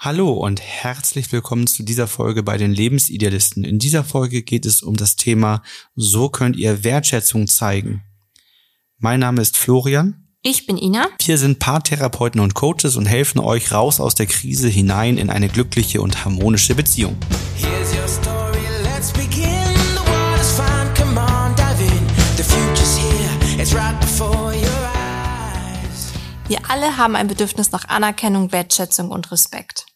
Hallo und herzlich willkommen zu dieser Folge bei den Lebensidealisten. In dieser Folge geht es um das Thema So könnt ihr Wertschätzung zeigen. Mein Name ist Florian. Ich bin Ina. Wir sind Paartherapeuten und Coaches und helfen euch raus aus der Krise hinein in eine glückliche und harmonische Beziehung. Here's your story, let's begin. The world is fine, come on, dive in. The future's here, it's right before your eyes. Wir alle haben ein Bedürfnis nach Anerkennung, Wertschätzung und Respekt.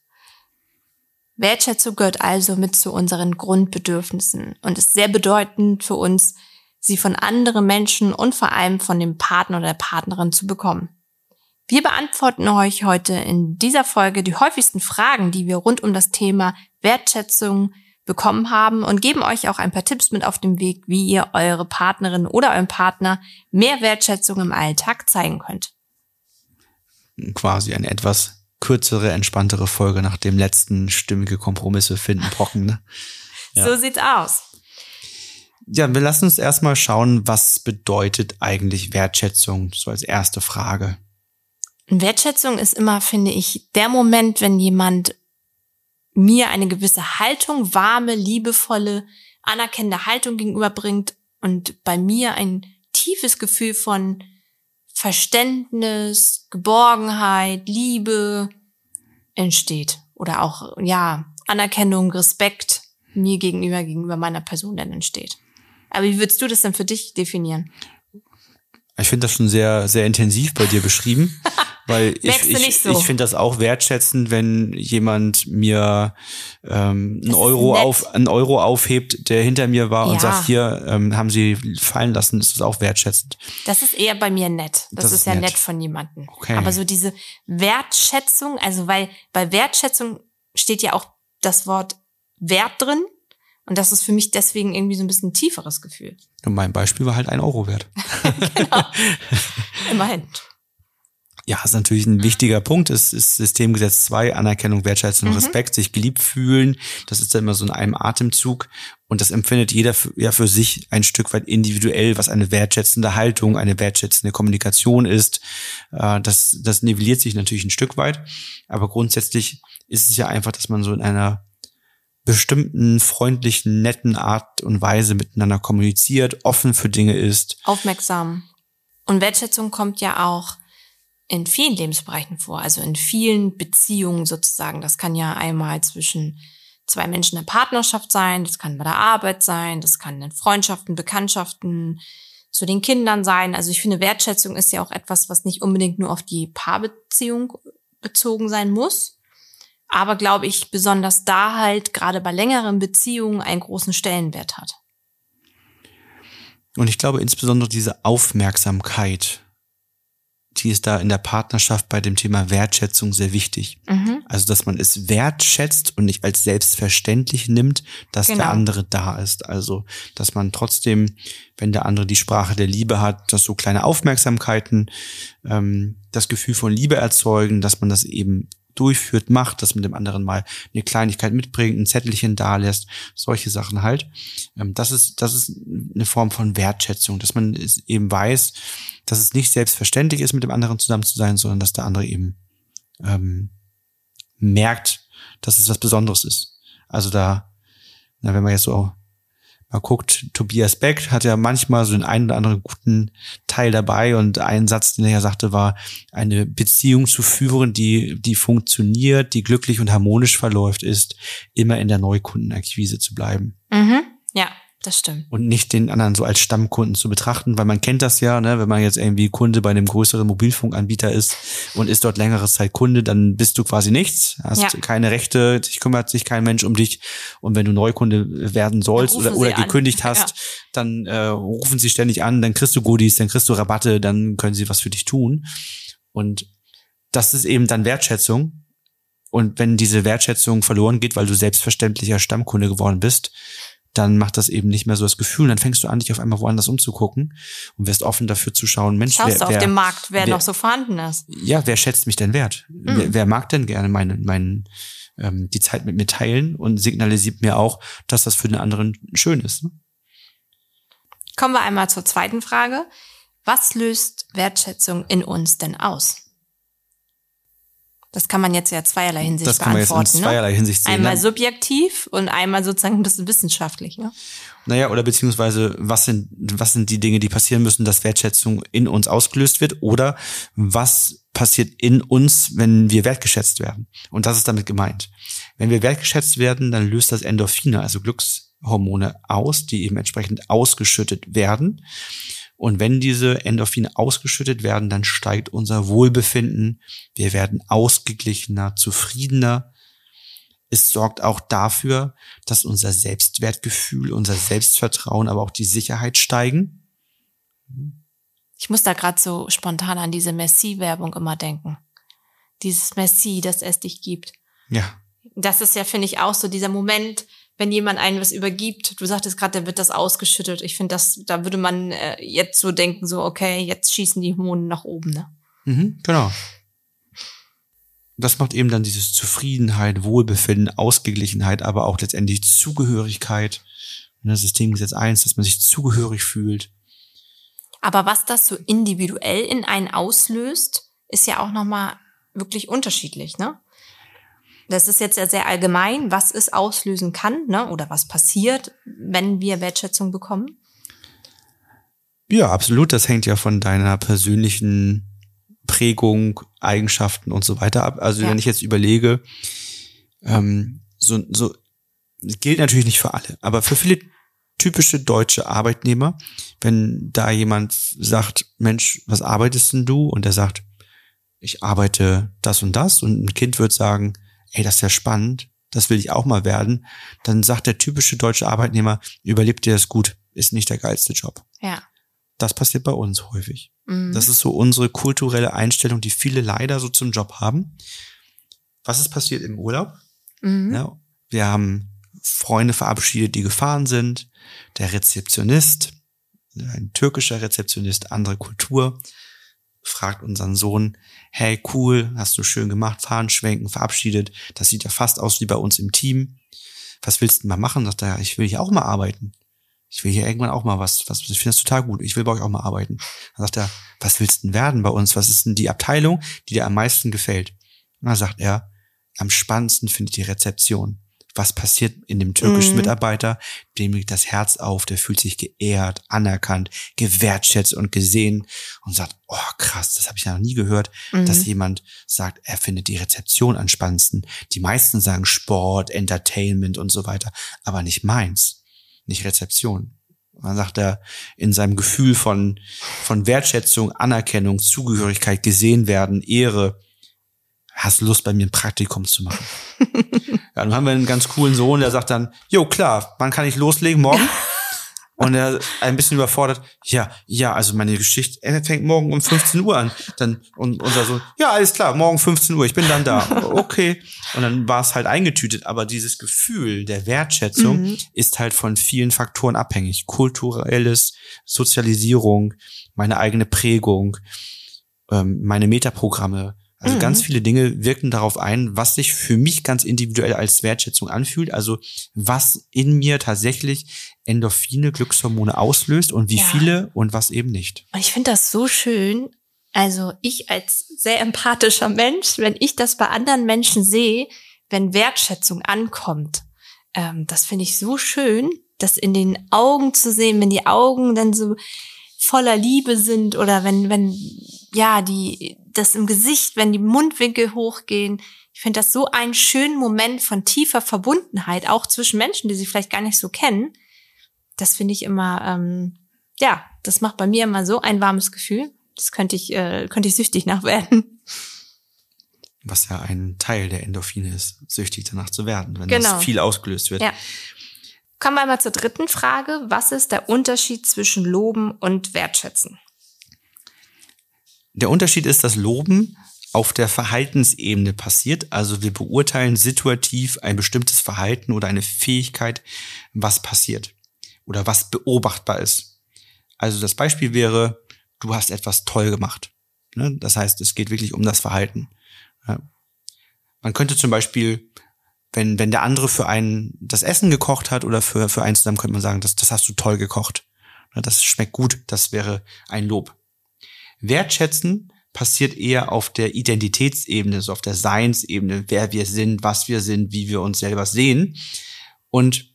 Wertschätzung gehört also mit zu unseren Grundbedürfnissen und ist sehr bedeutend für uns, sie von anderen Menschen und vor allem von dem Partner oder der Partnerin zu bekommen. Wir beantworten euch heute in dieser Folge die häufigsten Fragen, die wir rund um das Thema Wertschätzung bekommen haben und geben euch auch ein paar Tipps mit auf dem Weg, wie ihr eure Partnerin oder euren Partner mehr Wertschätzung im Alltag zeigen könnt. Quasi ein etwas kürzere, entspanntere Folge nach dem letzten stimmige Kompromisse finden Brocken. Ne? Ja. So sieht's aus. Ja, wir lassen uns erstmal schauen, was bedeutet eigentlich Wertschätzung, so als erste Frage. Wertschätzung ist immer, finde ich, der Moment, wenn jemand mir eine gewisse Haltung, warme, liebevolle, anerkennende Haltung gegenüberbringt und bei mir ein tiefes Gefühl von Verständnis, Geborgenheit, Liebe entsteht. Oder auch, ja, Anerkennung, Respekt mir gegenüber, gegenüber meiner Person dann entsteht. Aber wie würdest du das denn für dich definieren? Ich finde das schon sehr, sehr intensiv bei dir beschrieben. Weil ich, ich, so. ich finde das auch wertschätzend, wenn jemand mir ähm, einen Euro auf einen Euro aufhebt, der hinter mir war ja. und sagt, hier ähm, haben sie fallen lassen, ist das auch wertschätzend. Das ist eher bei mir nett. Das, das ist, ist ja nett. nett von jemandem. Okay. Aber so diese Wertschätzung, also weil bei Wertschätzung steht ja auch das Wort Wert drin. Und das ist für mich deswegen irgendwie so ein bisschen ein tieferes Gefühl. Und mein Beispiel war halt ein Euro wert. genau. Immerhin. Ja, ist natürlich ein wichtiger Punkt. Es ist Systemgesetz 2, Anerkennung, Wertschätzung, mhm. Respekt, sich geliebt fühlen. Das ist dann immer so in einem Atemzug. Und das empfindet jeder für, ja für sich ein Stück weit individuell, was eine wertschätzende Haltung, eine wertschätzende Kommunikation ist. Äh, das, das nivelliert sich natürlich ein Stück weit. Aber grundsätzlich ist es ja einfach, dass man so in einer bestimmten freundlichen, netten Art und Weise miteinander kommuniziert, offen für Dinge ist. Aufmerksam. Und Wertschätzung kommt ja auch in vielen Lebensbereichen vor, also in vielen Beziehungen sozusagen. Das kann ja einmal zwischen zwei Menschen in der Partnerschaft sein, das kann bei der Arbeit sein, das kann in Freundschaften, Bekanntschaften, zu den Kindern sein. Also ich finde, Wertschätzung ist ja auch etwas, was nicht unbedingt nur auf die Paarbeziehung bezogen sein muss. Aber glaube ich, besonders da halt gerade bei längeren Beziehungen einen großen Stellenwert hat. Und ich glaube insbesondere diese Aufmerksamkeit, die ist da in der Partnerschaft bei dem Thema Wertschätzung sehr wichtig. Mhm. Also, dass man es wertschätzt und nicht als selbstverständlich nimmt, dass genau. der andere da ist. Also, dass man trotzdem, wenn der andere die Sprache der Liebe hat, dass so kleine Aufmerksamkeiten ähm, das Gefühl von Liebe erzeugen, dass man das eben durchführt, macht, dass man dem anderen mal eine Kleinigkeit mitbringt, ein Zettelchen da lässt, solche Sachen halt. Ähm, das ist, das ist eine Form von Wertschätzung, dass man eben weiß, dass es nicht selbstverständlich ist, mit dem anderen zusammen zu sein, sondern dass der andere eben ähm, merkt, dass es was Besonderes ist. Also da, na, wenn man jetzt so mal guckt, Tobias Beck hat ja manchmal so den einen oder anderen guten Teil dabei und ein Satz, den er ja sagte, war, eine Beziehung zu führen, die, die funktioniert, die glücklich und harmonisch verläuft, ist, immer in der Neukundenakquise zu bleiben. Mhm. Das stimmt. Und nicht den anderen so als Stammkunden zu betrachten, weil man kennt das ja, ne, wenn man jetzt irgendwie Kunde bei einem größeren Mobilfunkanbieter ist und ist dort längere Zeit Kunde, dann bist du quasi nichts, hast ja. keine Rechte, dich kümmert sich kein Mensch um dich. Und wenn du Neukunde werden sollst oder, oder gekündigt an. hast, ja. dann äh, rufen sie ständig an, dann kriegst du Goodies, dann kriegst du Rabatte, dann können sie was für dich tun. Und das ist eben dann Wertschätzung. Und wenn diese Wertschätzung verloren geht, weil du selbstverständlicher Stammkunde geworden bist, dann macht das eben nicht mehr so das Gefühl. Dann fängst du an, dich auf einmal woanders umzugucken und wirst offen dafür zu schauen, Mensch, Schaust wer, du auf wer, dem Markt, wer, wer, noch so vorhanden ist. Ja, wer schätzt mich denn wert? Mhm. Wer, wer, mag denn gerne meinen, meinen, ähm, die Zeit mit mir teilen und signalisiert mir auch, dass das für den anderen schön ist. Ne? Kommen wir einmal zur zweiten Frage. Was löst Wertschätzung in uns denn aus? Das kann man jetzt ja zweierlei Hinsicht das kann man beantworten. jetzt in zweierlei ne? Hinsicht sehen. Einmal ne? subjektiv und einmal sozusagen ein bisschen wissenschaftlich. Ne? Naja, oder beziehungsweise, was sind, was sind die Dinge, die passieren müssen, dass Wertschätzung in uns ausgelöst wird? Oder was passiert in uns, wenn wir wertgeschätzt werden? Und das ist damit gemeint. Wenn wir wertgeschätzt werden, dann löst das Endorphine, also Glückshormone aus, die eben entsprechend ausgeschüttet werden. Und wenn diese Endorphine ausgeschüttet werden, dann steigt unser Wohlbefinden. Wir werden ausgeglichener, zufriedener. Es sorgt auch dafür, dass unser Selbstwertgefühl, unser Selbstvertrauen, aber auch die Sicherheit steigen. Ich muss da gerade so spontan an diese Messi-Werbung immer denken. Dieses Messi, das es dich gibt. Ja. Das ist ja, finde ich, auch so dieser Moment, wenn jemand einem was übergibt, du sagtest gerade, da wird das ausgeschüttet. Ich finde, das, da würde man äh, jetzt so denken, so, okay, jetzt schießen die Hormone nach oben, ne? Mhm, genau. Das macht eben dann dieses Zufriedenheit, Wohlbefinden, Ausgeglichenheit, aber auch letztendlich Zugehörigkeit. Ne, Systemgesetz 1, dass man sich zugehörig fühlt. Aber was das so individuell in einen auslöst, ist ja auch nochmal wirklich unterschiedlich, ne? Das ist jetzt ja sehr allgemein, was es auslösen kann, ne? Oder was passiert, wenn wir Wertschätzung bekommen. Ja, absolut. Das hängt ja von deiner persönlichen Prägung, Eigenschaften und so weiter ab. Also Ja. wenn ich jetzt überlege, ähm, so, so gilt natürlich nicht für alle, aber für viele typische deutsche Arbeitnehmer, wenn da jemand sagt, Mensch, was arbeitest denn du? Und er sagt, ich arbeite das und das und ein Kind wird sagen, ey, das ist ja spannend, das will ich auch mal werden, dann sagt der typische deutsche Arbeitnehmer, überlebt dir das gut, ist nicht der geilste Job. Ja. Das passiert bei uns häufig. Mhm. Das ist so unsere kulturelle Einstellung, die viele leider so zum Job haben. Was ist passiert im Urlaub? mhm. Ja, wir haben Freunde verabschiedet, die gefahren sind. Der Rezeptionist, ein türkischer Rezeptionist, andere Kultur, fragt unseren Sohn, hey, cool, hast du schön gemacht, fahren, schwenken, verabschiedet. Das sieht ja fast aus wie bei uns im Team. Was willst du mal machen? Sagt er, ich will hier auch mal arbeiten. Ich will hier irgendwann auch mal was, was, ich finde das total gut. Ich will bei euch auch mal arbeiten. Dann sagt er, was willst du denn werden bei uns? Was ist denn die Abteilung, die dir am meisten gefällt? Und dann sagt er, am spannendsten finde ich die Rezeption. Was passiert in dem türkischen Mhm. Mitarbeiter? Dem liegt das Herz auf, der fühlt sich geehrt, anerkannt, gewertschätzt und gesehen und sagt, oh krass, das habe ich ja noch nie gehört, Mhm. dass jemand sagt, er findet die Rezeption am spannendsten. Die meisten sagen Sport, Entertainment und so weiter, aber nicht meins, nicht Rezeption. Man sagt er in seinem Gefühl von, von Wertschätzung, Anerkennung, Zugehörigkeit, gesehen werden, Ehre, hast Lust bei mir ein Praktikum zu machen? ja, dann haben wir einen ganz coolen Sohn, der sagt dann, jo klar, wann kann ich loslegen? Morgen? Und er ein bisschen überfordert, ja, ja, also meine Geschichte fängt morgen um 15 Uhr an. Dann, und unser Sohn, ja, alles klar, morgen 15 Uhr, ich bin dann da. Okay. Und dann war es halt eingetütet, aber dieses Gefühl der Wertschätzung Mhm. ist halt von vielen Faktoren abhängig. Kulturelles, Sozialisierung, meine eigene Prägung, ähm, meine Metaprogramme. Also Mhm. ganz viele Dinge wirken darauf ein, was sich für mich ganz individuell als Wertschätzung anfühlt. Also was in mir tatsächlich Endorphine, Glückshormone auslöst und wie Ja. viele und was eben nicht. Und ich finde das so schön. Also ich als sehr empathischer Mensch, wenn ich das bei anderen Menschen sehe, wenn Wertschätzung ankommt, ähm, das finde ich so schön, das in den Augen zu sehen, wenn die Augen dann so voller Liebe sind oder wenn, wenn, ja, die, das im Gesicht, wenn die Mundwinkel hochgehen. Ich finde das so einen schönen Moment von tiefer Verbundenheit, auch zwischen Menschen, die sich vielleicht gar nicht so kennen. Das finde ich immer, ähm, ja, das macht bei mir immer so ein warmes Gefühl. Das könnte ich, äh, könnte ich süchtig nach werden. Was ja ein Teil der Endorphine ist, süchtig danach zu werden, wenn Genau. das viel ausgelöst wird. Ja. Kommen wir mal zur dritten Frage. Was ist der Unterschied zwischen Loben und Wertschätzen? Der Unterschied ist, dass Loben auf der Verhaltensebene passiert. Also wir beurteilen situativ ein bestimmtes Verhalten oder eine Fähigkeit, was passiert oder was beobachtbar ist. Also das Beispiel wäre, du hast etwas toll gemacht. Ne? Das heißt, es geht wirklich um das Verhalten. Man könnte zum Beispiel, wenn, wenn der andere für einen das Essen gekocht hat oder für, für einen zusammen, könnte man sagen, das, das hast du toll gekocht. Das schmeckt gut. Das wäre ein Lob. Wertschätzen passiert eher auf der Identitätsebene, so auf der Seinsebene, wer wir sind, was wir sind, wie wir uns selber sehen. Und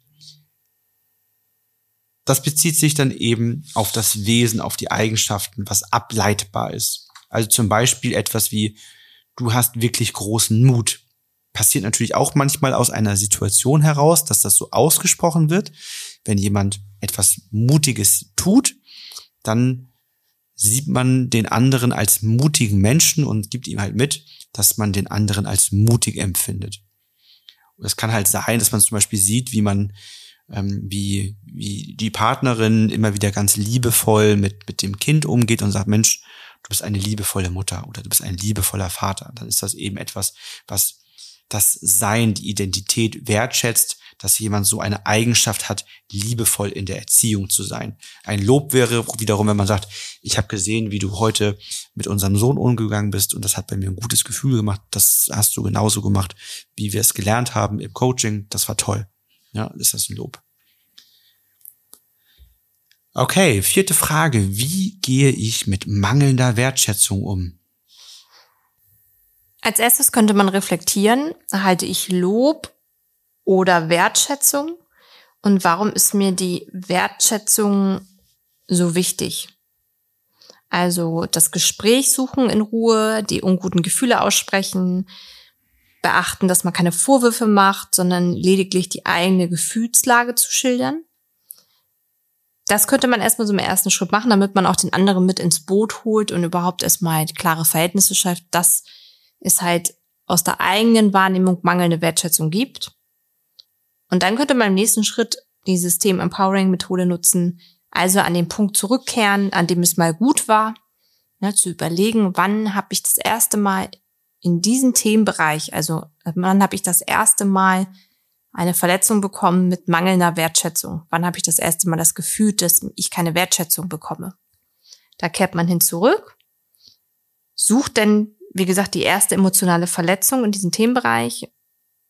das bezieht sich dann eben auf das Wesen, auf die Eigenschaften, was ableitbar ist. Also zum Beispiel etwas wie, du hast wirklich großen Mut. Passiert natürlich auch manchmal aus einer Situation heraus, dass das so ausgesprochen wird. Wenn jemand etwas Mutiges tut, dann sieht man den anderen als mutigen Menschen und gibt ihm halt mit, dass man den anderen als mutig empfindet. Und es kann halt sein, dass man zum Beispiel sieht, wie man, ähm, wie, wie die Partnerin immer wieder ganz liebevoll mit, mit dem Kind umgeht und sagt, Mensch, du bist eine liebevolle Mutter oder du bist ein liebevoller Vater. Dann ist das eben etwas, was das Sein, die Identität wertschätzt, dass jemand so eine Eigenschaft hat, liebevoll in der Erziehung zu sein. Ein Lob wäre wiederum, wenn man sagt, ich habe gesehen, wie du heute mit unserem Sohn umgegangen bist und das hat bei mir ein gutes Gefühl gemacht. Das hast du genauso gemacht, wie wir es gelernt haben im Coaching. Das war toll. Ja, ist das ein Lob. Okay, vierte Frage. Wie gehe ich mit mangelnder Wertschätzung um? Als erstes könnte man reflektieren, erhalte ich Lob oder Wertschätzung? Und warum ist mir die Wertschätzung so wichtig? Also das Gespräch suchen in Ruhe, die unguten Gefühle aussprechen, beachten, dass man keine Vorwürfe macht, sondern lediglich die eigene Gefühlslage zu schildern. Das könnte man erstmal so im ersten Schritt machen, damit man auch den anderen mit ins Boot holt und überhaupt erstmal klare Verhältnisse schafft, dass es halt aus der eigenen Wahrnehmung mangelnde Wertschätzung gibt. Und dann könnte man im nächsten Schritt die System Empowering Methode nutzen, also an den Punkt zurückkehren, an dem es mal gut war, ne, zu überlegen, wann habe ich das erste Mal in diesem Themenbereich, also wann habe ich das erste Mal eine Verletzung bekommen mit mangelnder Wertschätzung? Wann habe ich das erste Mal das Gefühl, dass ich keine Wertschätzung bekomme? Da kehrt man hin zurück, sucht denn, wie gesagt, die erste emotionale Verletzung in diesem Themenbereich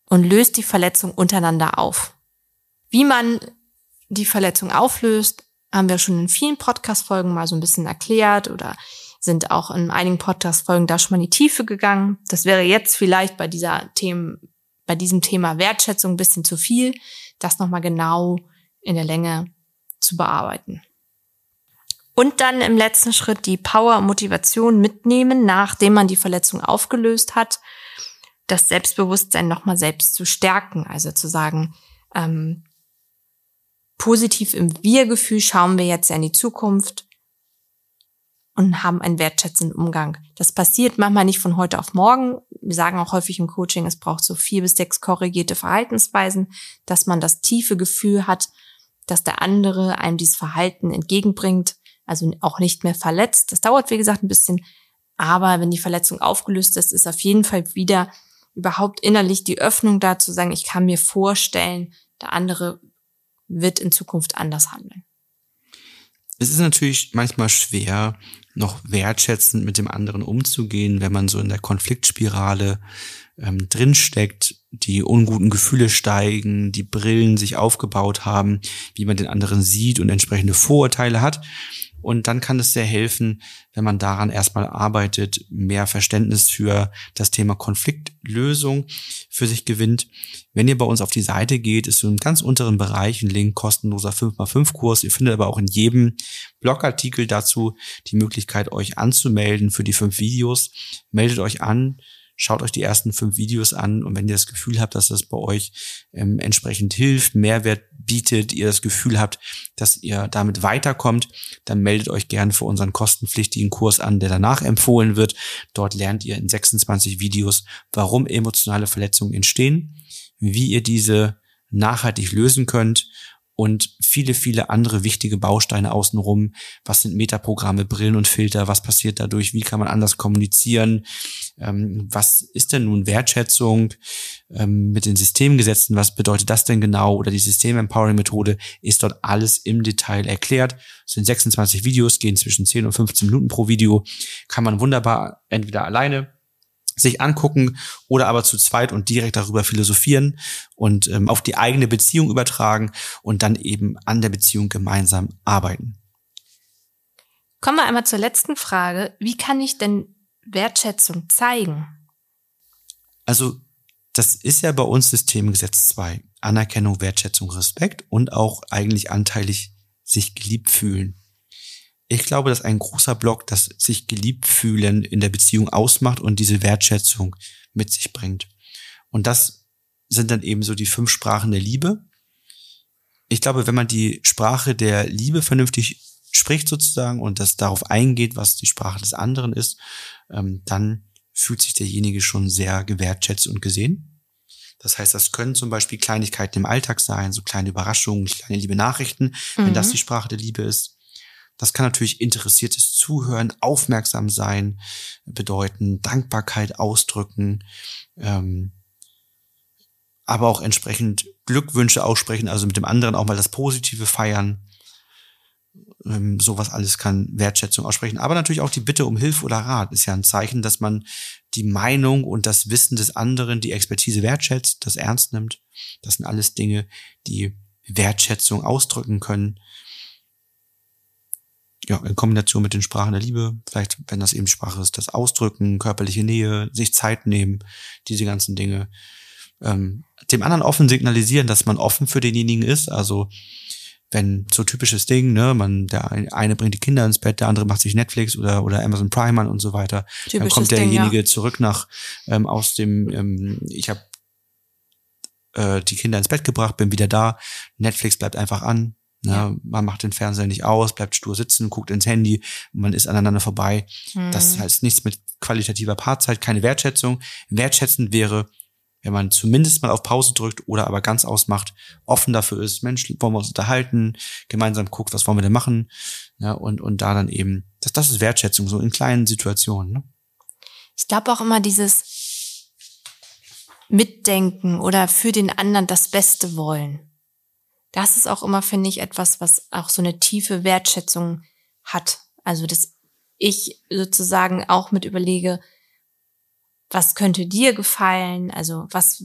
und löst die Verletzung untereinander auf. Wie man die Verletzung auflöst, haben wir schon in vielen Podcast-Folgen mal so ein bisschen erklärt oder sind auch in einigen Podcast-Folgen da schon mal in die Tiefe gegangen. Das wäre jetzt vielleicht bei dieser Themen, bei diesem Thema Wertschätzung ein bisschen zu viel, das nochmal genau in der Länge zu bearbeiten. Und dann im letzten Schritt die Power und Motivation mitnehmen, nachdem man die Verletzung aufgelöst hat das Selbstbewusstsein nochmal selbst zu stärken. Also zu sagen, ähm, positiv im Wir-Gefühl schauen wir jetzt in die Zukunft und haben einen wertschätzenden Umgang. Das passiert manchmal nicht von heute auf morgen. Wir sagen auch häufig im Coaching, es braucht so vier bis sechs korrigierte Verhaltensweisen, dass man das tiefe Gefühl hat, dass der andere einem dieses Verhalten entgegenbringt, also auch nicht mehr verletzt. Das dauert, wie gesagt, ein bisschen. Aber wenn die Verletzung aufgelöst ist, ist auf jeden Fall wieder überhaupt innerlich die Öffnung da zu sagen, ich kann mir vorstellen, der andere wird in Zukunft anders handeln. Es ist natürlich manchmal schwer, noch wertschätzend mit dem anderen umzugehen, wenn man so in der Konfliktspirale ähm, drinsteckt, die unguten Gefühle steigen, die Brillen sich aufgebaut haben, wie man den anderen sieht und entsprechende Vorurteile hat. Und dann kann es sehr helfen, wenn man daran erstmal arbeitet, mehr Verständnis für das Thema Konfliktlösung für sich gewinnt. Wenn ihr bei uns auf die Seite geht, ist so im ganz unteren Bereich ein Link kostenloser 5x5 Kurs. Ihr findet aber auch in jedem Blogartikel dazu die Möglichkeit, euch anzumelden für die fünf Videos. Meldet euch an, schaut euch die ersten fünf Videos an und wenn ihr das Gefühl habt, dass das bei euch ähm, entsprechend hilft, Mehrwert bietet, ihr das Gefühl habt, dass ihr damit weiterkommt, dann meldet euch gern für unseren kostenpflichtigen Kurs an, der danach empfohlen wird. Dort lernt ihr in 26 Videos, warum emotionale Verletzungen entstehen, wie ihr diese nachhaltig lösen könnt und viele, viele andere wichtige Bausteine außenrum. Was sind Metaprogramme, Brillen und Filter? Was passiert dadurch? Wie kann man anders kommunizieren? Ähm, was ist denn nun Wertschätzung ähm, mit den Systemgesetzen? Was bedeutet das denn genau? Oder die System-Empowering-Methode ist dort alles im Detail erklärt. Es sind 26 Videos, gehen zwischen 10 und 15 Minuten pro Video. Kann man wunderbar entweder alleine sich angucken oder aber zu zweit und direkt darüber philosophieren und ähm, auf die eigene Beziehung übertragen und dann eben an der Beziehung gemeinsam arbeiten. Kommen wir einmal zur letzten Frage. Wie kann ich denn Wertschätzung zeigen? Also, das ist ja bei uns Systemgesetz 2. Anerkennung, Wertschätzung, Respekt und auch eigentlich anteilig sich geliebt fühlen. Ich glaube, dass ein großer Block das sich geliebt fühlen in der Beziehung ausmacht und diese Wertschätzung mit sich bringt. Und das sind dann eben so die fünf Sprachen der Liebe. Ich glaube, wenn man die Sprache der Liebe vernünftig spricht sozusagen und das darauf eingeht, was die Sprache des anderen ist, ähm, dann fühlt sich derjenige schon sehr gewertschätzt und gesehen. Das heißt, das können zum Beispiel Kleinigkeiten im Alltag sein, so kleine Überraschungen, kleine liebe Nachrichten, mhm. wenn das mhm. die Sprache der Liebe ist. Das kann natürlich interessiertes Zuhören, aufmerksam sein bedeuten, Dankbarkeit ausdrücken, ähm, aber auch entsprechend Glückwünsche aussprechen, also mit dem anderen auch mal das Positive feiern. Ähm, sowas alles kann Wertschätzung aussprechen. Aber natürlich auch die Bitte um Hilfe oder Rat ist ja ein Zeichen, dass man die Meinung und das Wissen des anderen, die Expertise wertschätzt, das ernst nimmt. Das sind alles Dinge, die Wertschätzung ausdrücken können. Ja, in Kombination mit den Sprachen der Liebe, vielleicht, wenn das eben Sprache ist, das Ausdrücken, körperliche Nähe, sich Zeit nehmen, diese ganzen Dinge. Ähm, dem anderen offen signalisieren, dass man offen für denjenigen ist. Also wenn so typisches Ding, ne, man, der eine bringt die Kinder ins Bett, der andere macht sich Netflix oder, oder Amazon Prime an und so weiter. Typisches dann kommt derjenige Ding, ja. zurück nach ähm, aus dem, ähm, ich habe äh, die Kinder ins Bett gebracht, bin wieder da, Netflix bleibt einfach an? Ja. Man macht den Fernseher nicht aus, bleibt stur sitzen, guckt ins Handy, man ist aneinander vorbei. Mhm. Das heißt nichts mit qualitativer Paarzeit, keine Wertschätzung. Wertschätzend wäre, wenn man zumindest mal auf Pause drückt oder aber ganz ausmacht, offen dafür ist, Mensch, wollen wir uns unterhalten, gemeinsam guckt, was wollen wir denn machen, ja, und, und da dann eben, das, das ist Wertschätzung, so in kleinen Situationen. Ne? Ich glaube auch immer dieses Mitdenken oder für den anderen das Beste wollen. Das ist auch immer, finde ich, etwas, was auch so eine tiefe Wertschätzung hat. Also, dass ich sozusagen auch mit überlege, was könnte dir gefallen? Also was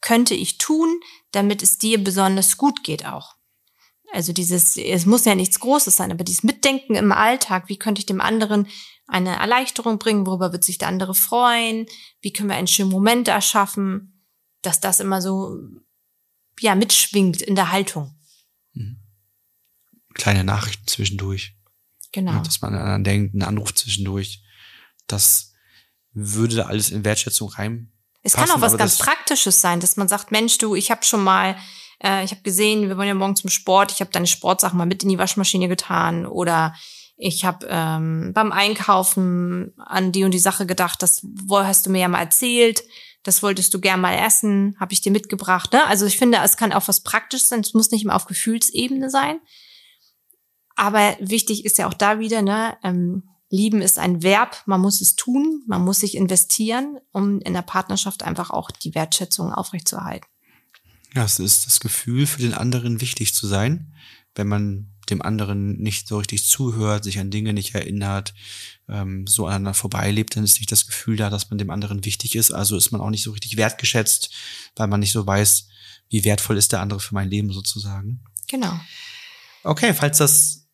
könnte ich tun, damit es dir besonders gut geht auch? Also dieses, es muss ja nichts Großes sein, aber dieses Mitdenken im Alltag, wie könnte ich dem anderen eine Erleichterung bringen, worüber wird sich der andere freuen, wie können wir einen schönen Moment erschaffen, dass das immer so, ja, mitschwingt in der Haltung. Mhm. Kleine Nachrichten zwischendurch. Genau. dass man an einen denkt, einen Anruf zwischendurch. Das würde da alles in Wertschätzung rein. Es kann auch was ganz Praktisches sein, dass man sagt, Mensch, du, ich habe schon mal, äh, ich habe gesehen, wir wollen ja morgen zum Sport, ich habe deine Sportsachen mal mit in die Waschmaschine getan oder ich habe ähm, beim Einkaufen an die und die Sache gedacht, das hast du mir ja mal erzählt, das wolltest du gern mal essen, habe ich dir mitgebracht. Ne? Also ich finde, es kann auch was Praktisches sein, es muss nicht immer auf Gefühlsebene sein. Aber wichtig ist ja auch da wieder, ne, ähm, Lieben ist ein Verb, man muss es tun, man muss sich investieren, um in der Partnerschaft einfach auch die Wertschätzung aufrechtzuerhalten. Ja, es ist das Gefühl, für den anderen wichtig zu sein, wenn man dem anderen nicht so richtig zuhört, sich an Dinge nicht erinnert, ähm, so aneinander vorbeilebt, dann ist nicht das Gefühl da, dass man dem anderen wichtig ist. Also ist man auch nicht so richtig wertgeschätzt, weil man nicht so weiß, wie wertvoll ist der andere für mein Leben sozusagen. Genau. Okay, falls das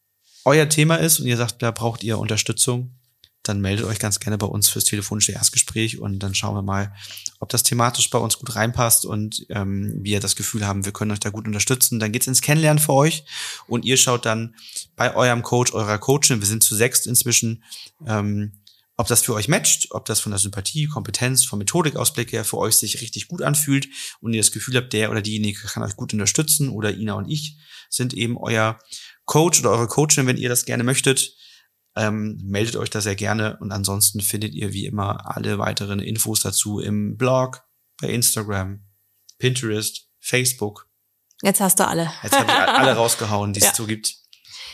euer Thema ist und ihr sagt, da braucht ihr Unterstützung, dann meldet euch ganz gerne bei uns fürs telefonische Erstgespräch und dann schauen wir mal, ob das thematisch bei uns gut reinpasst und ähm, wir das Gefühl haben, wir können euch da gut unterstützen. Dann geht's ins Kennenlernen für euch und ihr schaut dann bei eurem Coach, eurer Coachin, wir sind zu sechst inzwischen, ähm, ob das für euch matcht, ob das von der Sympathie, Kompetenz, vom Methodikausblick her für euch sich richtig gut anfühlt und ihr das Gefühl habt, der oder diejenige kann euch gut unterstützen oder Ina und ich sind eben euer Coach oder eure Coachin, wenn ihr das gerne möchtet. Ähm, meldet euch da sehr gerne und ansonsten findet ihr wie immer alle weiteren Infos dazu im Blog, bei Instagram, Pinterest, Facebook. Jetzt hast du alle. Jetzt habe ich alle rausgehauen, die es ja. so gibt.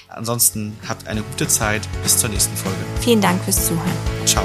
Ansonsten habt eine gute Zeit. Bis zur nächsten Folge. Vielen Dank fürs Zuhören. Ciao.